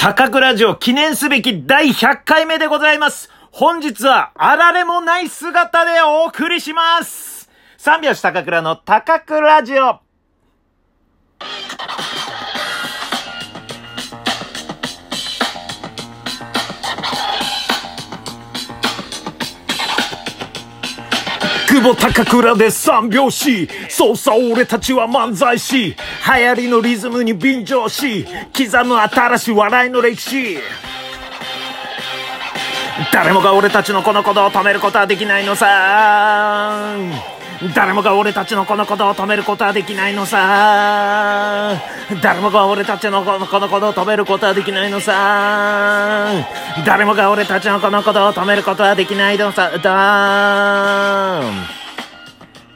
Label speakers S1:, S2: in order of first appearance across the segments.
S1: 高倉城記念すべき第100回目でございます。本日はあられもない姿でお送りします。三拍子高倉の高倉城。久保高倉で三拍子。そうさ俺たちは漫才師。流行りのリズムに便乗し刻む新しい笑いの歴史。誰もが俺たちのこのことを止めることはできないのさ。誰もが俺たちのこのことを止めることはできないのさ。誰もが俺たちのこのこのことを止めることはできないのさ。誰もが俺たちのこのことを止めることはできないのさ。だ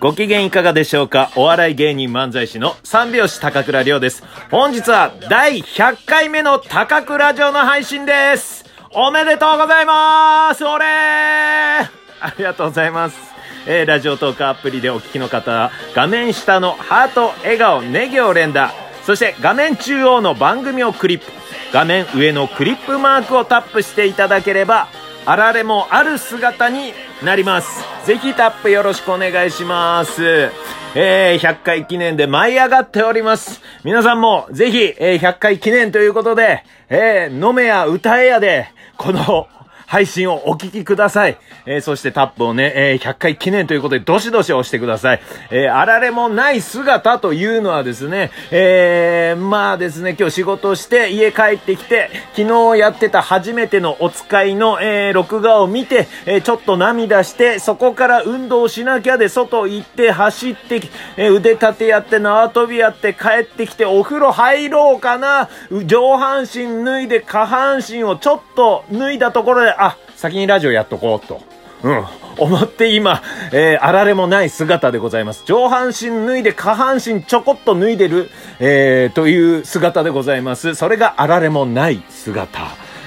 S1: ご機嫌いかがでしょうか？お笑い芸人漫才師の三拍子高倉涼です。本日は第100回目の高倉城の配信です。おめでとうございます。おれありがとうございます。えー、ラジオトークアプリでお聞きの方は、画面下のハート、笑顔、ネギを連打、そして画面中央の番組をクリップ、画面上のクリップマークをタップしていただければ、あられもある姿になります。ぜひタップよろしくお願いします。えー、100回記念で舞い上がっております。皆さんもぜひ、えー、100回記念ということで、えー、飲めや歌えやで、この配信をお聞きください。えー、そしてタップをね、えー、100回記念ということで、どしどし押してください。えー、あられもない姿というのはですね、えー、まあですね、今日仕事して家帰ってきて、昨日やってた初めてのお使いの、えー、録画を見て、えー、ちょっと涙して、そこから運動しなきゃで外行って走って、えー、腕立てやって縄跳びやって帰ってきてお風呂入ろうかな、上半身脱いで下半身をちょっと脱いだところで、あ、先にラジオやっとこうと。うん。思って今、えー、あられもない姿でございます。上半身脱いで下半身ちょこっと脱いでる、えー、という姿でございます。それがあられもない姿。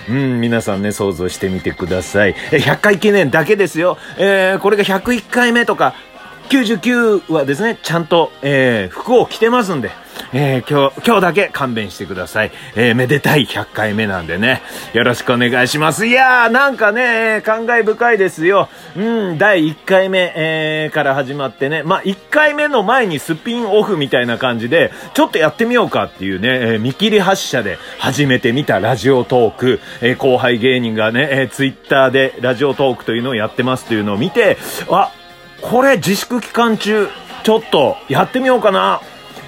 S1: うん、皆さんね、想像してみてください。え、100回記念だけですよ。えー、これが101回目とか、99はですね、ちゃんと、えー、服を着てますんで、えー、今日、今日だけ勘弁してください。えー、めでたい100回目なんでね、よろしくお願いします。いやー、なんかね、感慨深いですよ。うん、第1回目、えー、から始まってね、まあ、1回目の前にスピンオフみたいな感じで、ちょっとやってみようかっていうね、えー、見切り発車で始めてみたラジオトーク、えー、後輩芸人がね、えー、ツイッターでラジオトークというのをやってますというのを見て、あ、これ自粛期間中、ちょっとやってみようかな。って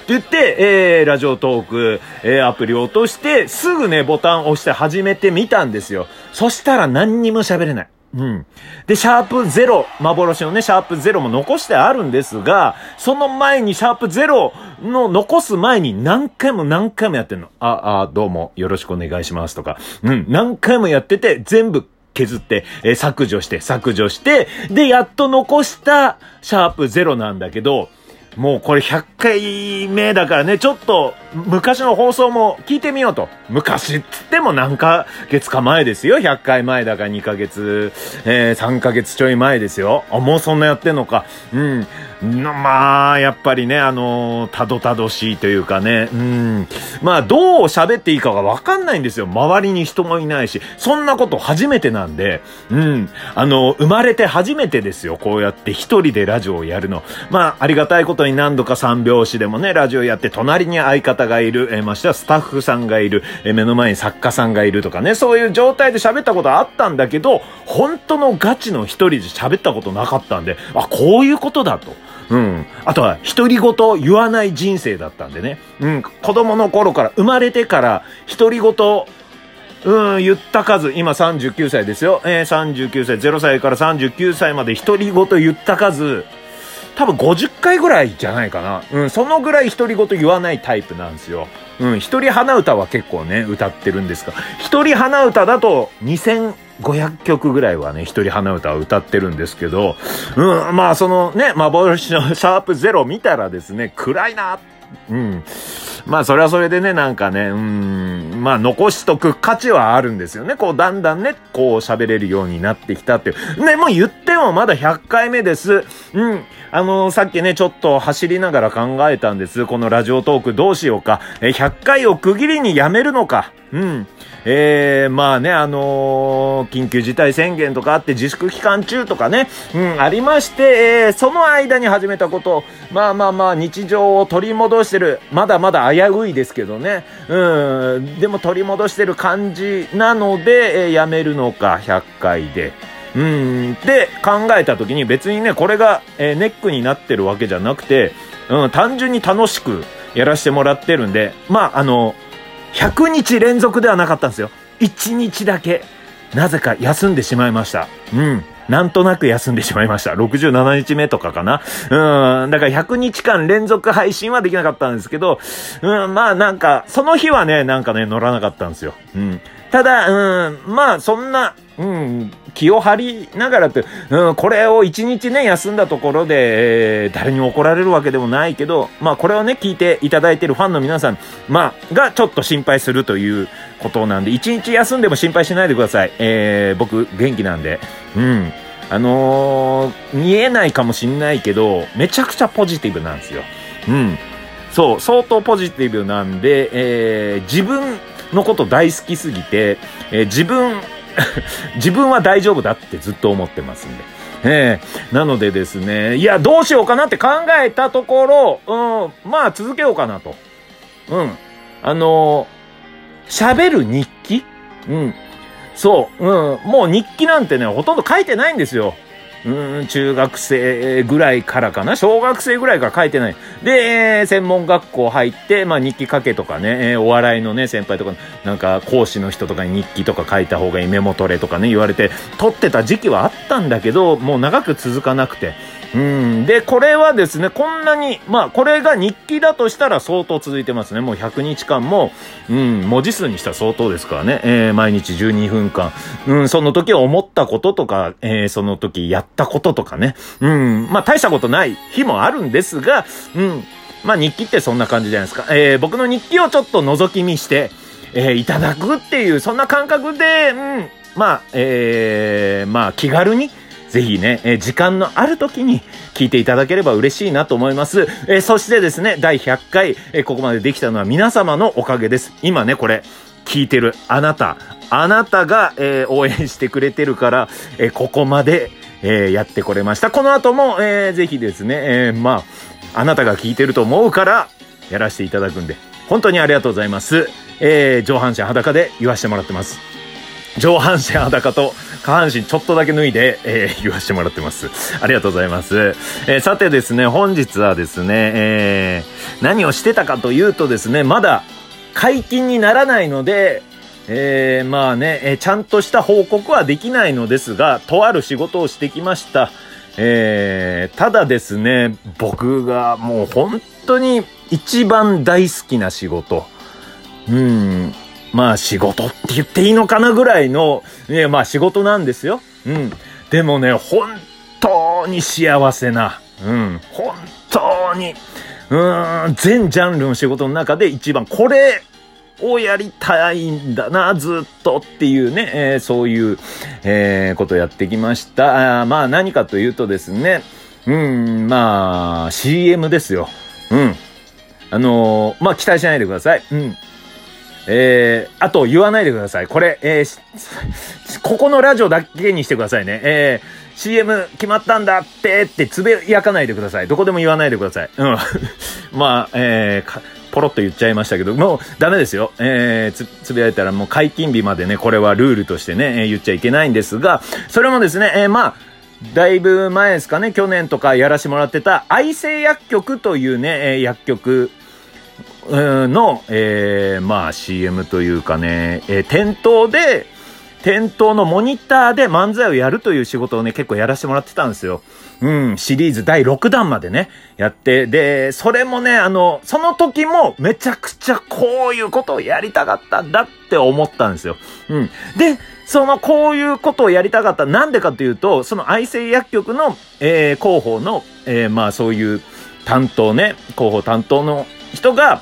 S1: 言って、えー、ラジオトーク、えー、アプリを落として、すぐね、ボタンを押して始めてみたんですよ。そしたら何にも喋れない。うん。で、シャープゼロ、幻のね、シャープゼロも残してあるんですが、その前にシャープゼロの残す前に何回も何回もやってんの。あ、あ、どうもよろしくお願いしますとか。うん、何回もやってて、全部削って、えー、削除して、削除して、で、やっと残したシャープゼロなんだけど、もうこれ100回目だからね、ちょっと昔の放送も聞いてみようと。昔っつっても何ヶ月か前ですよ。100回前だから2ヶ月、えー、3ヶ月ちょい前ですよ。あ、もうそんなやってんのか。うん。まあ、やっぱりね、あのー、たどたどしいというかね、うん。まあ、どう喋っていいかがわかんないんですよ。周りに人もいないし。そんなこと初めてなんで、うん。あのー、生まれて初めてですよ。こうやって一人でラジオをやるの。まあ、ありがたいことに何度か三拍子でもね、ラジオやって、隣に相方がいる、えー、ましてはスタッフさんがいる、えー、目の前に作家さんがいるとかね、そういう状態で喋ったことあったんだけど、本当のガチの一人で喋ったことなかったんで、あ、こういうことだと。うん。あとは、独り言言わない人生だったんでね。うん。子供の頃から、生まれてから、独り言、うん、言った数、今39歳ですよ。えー、39歳、0歳から39歳まで独り言言った数、多分50回ぐらいじゃないかな。うん、そのぐらい独り言言わないタイプなんですよ。うん、一人花歌は結構ね、歌ってるんですが、一人花歌だと2500曲ぐらいはね、一人花歌は歌ってるんですけど、うん、まあそのね、幻のシャープゼロ見たらですね、暗いな、うん。まあそれはそれでね、なんかね、うん、まあ残しとく価値はあるんですよね。こうだんだんね、こう喋れるようになってきたっていう。ね、もう言ってもまだ100回目です。うん。あのー、さっきね、ちょっと走りながら考えたんです。このラジオトークどうしようか。え、100回を区切りにやめるのか。うん。えー、まあね、あのー、緊急事態宣言とかあって自粛期間中とかね、うん、ありまして、えー、その間に始めたこと、まあまあまあ日常を取り戻してる、まだまだ危ういですけどね、うん、でも取り戻してる感じなので、えー、やめるのか、100回で。うん、で考えた時に別にね、これが、えー、ネックになってるわけじゃなくて、うん、単純に楽しくやらせてもらってるんで、まあ、あの、100日連続ではなかったんですよ。1日だけ、なぜか休んでしまいました。うん。なんとなく休んでしまいました。67日目とかかな。うん。だから100日間連続配信はできなかったんですけど、うん、まあなんか、その日はね、なんかね、乗らなかったんですよ。うん。ただ、うん、まあそんな、うん、気を張りながらって、うん、これを一日ね、休んだところで、えー、誰に怒られるわけでもないけど、まあこれをね、聞いていただいてるファンの皆さん、まあ、がちょっと心配するということなんで、一日休んでも心配しないでください。えー、僕、元気なんで。うん。あのー、見えないかもしんないけど、めちゃくちゃポジティブなんですよ。うん。そう、相当ポジティブなんで、えー、自分のこと大好きすぎて、えー、自分、自分は大丈夫だってずっと思ってますんで。ええー、なのでですね、いや、どうしようかなって考えたところ、うん、まあ続けようかなと。うん。あのー、喋る日記？うん。そう、うん。もう日記なんてね、ほとんど書いてないんですよ。うん、中学生ぐらいからかな？小学生ぐらいから書いてない。で、えー、専門学校入って、まあ日記書けとかね、えー、お笑いのね、先輩とか、なんか講師の人とかに日記とか書いた方がいいメモ取れとかね、言われて、取ってた時期はあったんだけど、もう長く続かなくて。うん。で、これはですね、こんなに、まあ、これが日記だとしたら相当続いてますね。もう100日間も、うん、文字数にしたら相当ですからね。えー、毎日12分間。うん、その時思ったこととか、えー、その時やったこととかね。うん、まあ、大したことない日もあるんですが、うん、まあ、日記ってそんな感じじゃないですか。えー、僕の日記をちょっと覗き見して、えー、いただくっていう、そんな感覚で、うん、まあ、えー、まあ、気軽に、ぜひね、え、時間のある時に聞いていただければ嬉しいなと思います。え、そしてですね、第100回、え、ここまでできたのは皆様のおかげです。今ね、これ、聞いてるあなた、あなたが、えー、応援してくれてるから、えー、ここまで、えー、やってこれました。この後も、えー、ぜひですね、え、まあ、あなたが聞いてると思うから、やらせていただくんで、本当にありがとうございます。え、上半身裸で言わせてもらってます。上半身裸と下半身ちょっとだけ脱いで、えー、言わせてもらってます。ありがとうございます。えー、さてですね、本日はですね、えー、何をしてたかというとですね、まだ解禁にならないので、えー、まあね、えー、ちゃんとした報告はできないのですが、とある仕事をしてきました。えー、ただですね、僕がもう本当に一番大好きな仕事。うん、まあ仕事って言っていいのかなぐらいの、ね、まあ仕事なんですよ。うん。でもね、本当に幸せな、うん、本当に、うん、全ジャンルの仕事の中で一番これをやりたいんだな、ずっとっていうね、えー、そういう、えー、ことをやってきました。あまあ何かというとですね、うん、まあ CM ですよ。うん。あのー、まあ期待しないでください。うん。えー、あと言わないでください。これ、えー、ここのラジオだけにしてくださいね。えー、CM 決まったんだってってつぶやかないでください。どこでも言わないでください。うん。まあ、えー、ポロッと言っちゃいましたけど、もうダメですよ。えー、つ、つぶやいたらもう解禁日までね、これはルールとしてね、えー、言っちゃいけないんですが、それもですね、えー、まあ、だいぶ前ですかね、去年とかやらしてもらってた、愛生薬局というね、えー、薬局の、えー、まあ CM というかね、えー、店頭で、店頭のモニターで漫才をやるという仕事をね、結構やらせてもらってたんですよ。うん、シリーズ第6弾までね、やって、で、それもね、あの、その時もめちゃくちゃこういうことをやりたかったんだって思ったんですよ。うん。で、そのこういうことをやりたかった。なんでかというと、その愛生薬局の、えー、広報の、えー、まあそういう担当ね、広報担当の人が、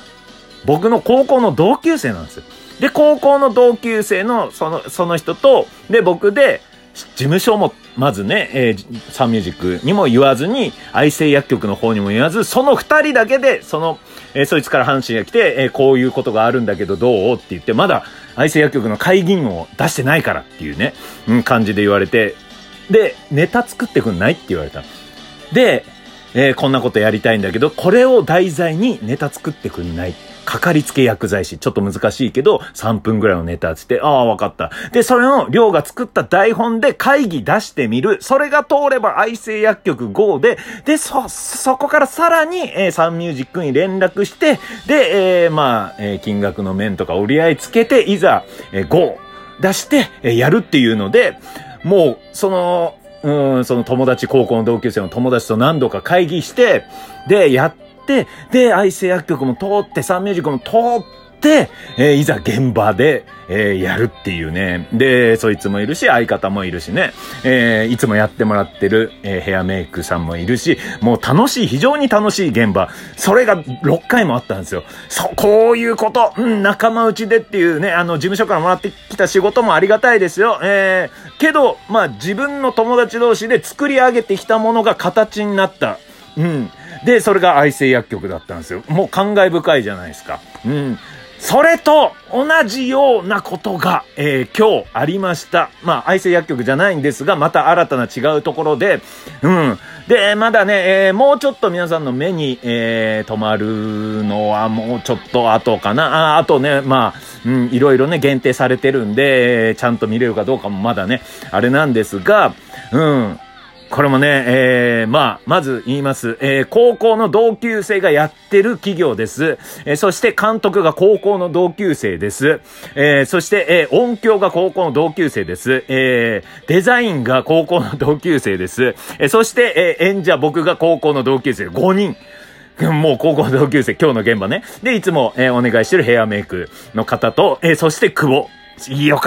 S1: 僕の高校の同級生なんですよ。で、高校の同級生のその、その人と、で、僕で、事務所も、まずね、えー、サンミュージックにも言わずに、愛生薬局の方にも言わず、その二人だけで、その、えー、そいつから話が来て、えー、こういうことがあるんだけどどうって言って、まだ、愛生薬局の会議員を出してないからっていうね、うん、感じで言われて、で、ネタ作ってくんないって言われた。で、え、こんなことやりたいんだけど、これを題材にネタ作ってくんない。かかりつけ薬剤師。ちょっと難しいけど、3分ぐらいのネタつって、ああ、わかった。で、それの、量が作った台本で会議出してみる。それが通れば愛生薬局 GO で、で、そ、そこからさらに、えー、サンミュージックに連絡して、で、えー、まあ、えー、金額の面とか折り合いつけて、いざ、えー、GO 出して、えー、やるっていうので、もう、その、うん、その友達、高校の同級生の友達と何度か会議して、で、やって、で、愛生薬局も通って、サンミュージックも通って、えー、いざ現場で、えー、やるっていうね。で、そいつもいるし、相方もいるしね。えー、いつもやってもらってる、え、ヘアメイクさんもいるし、もう楽しい、非常に楽しい現場。それが6回もあったんですよ。そう、こういうこと。うん、仲間内でっていうね、あの、事務所からもらってきた仕事もありがたいですよ。え、けど、まあ、自分の友達同士で作り上げてきたものが形になった。うん。で、それが愛生薬局だったんですよ。もう感慨深いじゃないですか。うん。それと同じようなことが、えー、今日ありました。まあ、愛生薬局じゃないんですが、また新たな違うところで、うん。で、まだね、えー、もうちょっと皆さんの目に、えー、止まるのはもうちょっと後かな。ああとね、まあ、うん、いろいろね、限定されてるんで、ちゃんと見れるかどうかもまだね、あれなんですが、うん。これもね、えー、まあ、まず言います。えー、高校の同級生がやってる企業です。えー、そして監督が高校の同級生です。えー、そして、えー、音響が高校の同級生です。えー、デザインが高校の同級生です。えー、そして、えー、演者僕が高校の同級生5人。もう高校同級生、今日の現場ね。で、いつも、えー、お願いしてるヘアメイクの方と、えー、そして久保。よか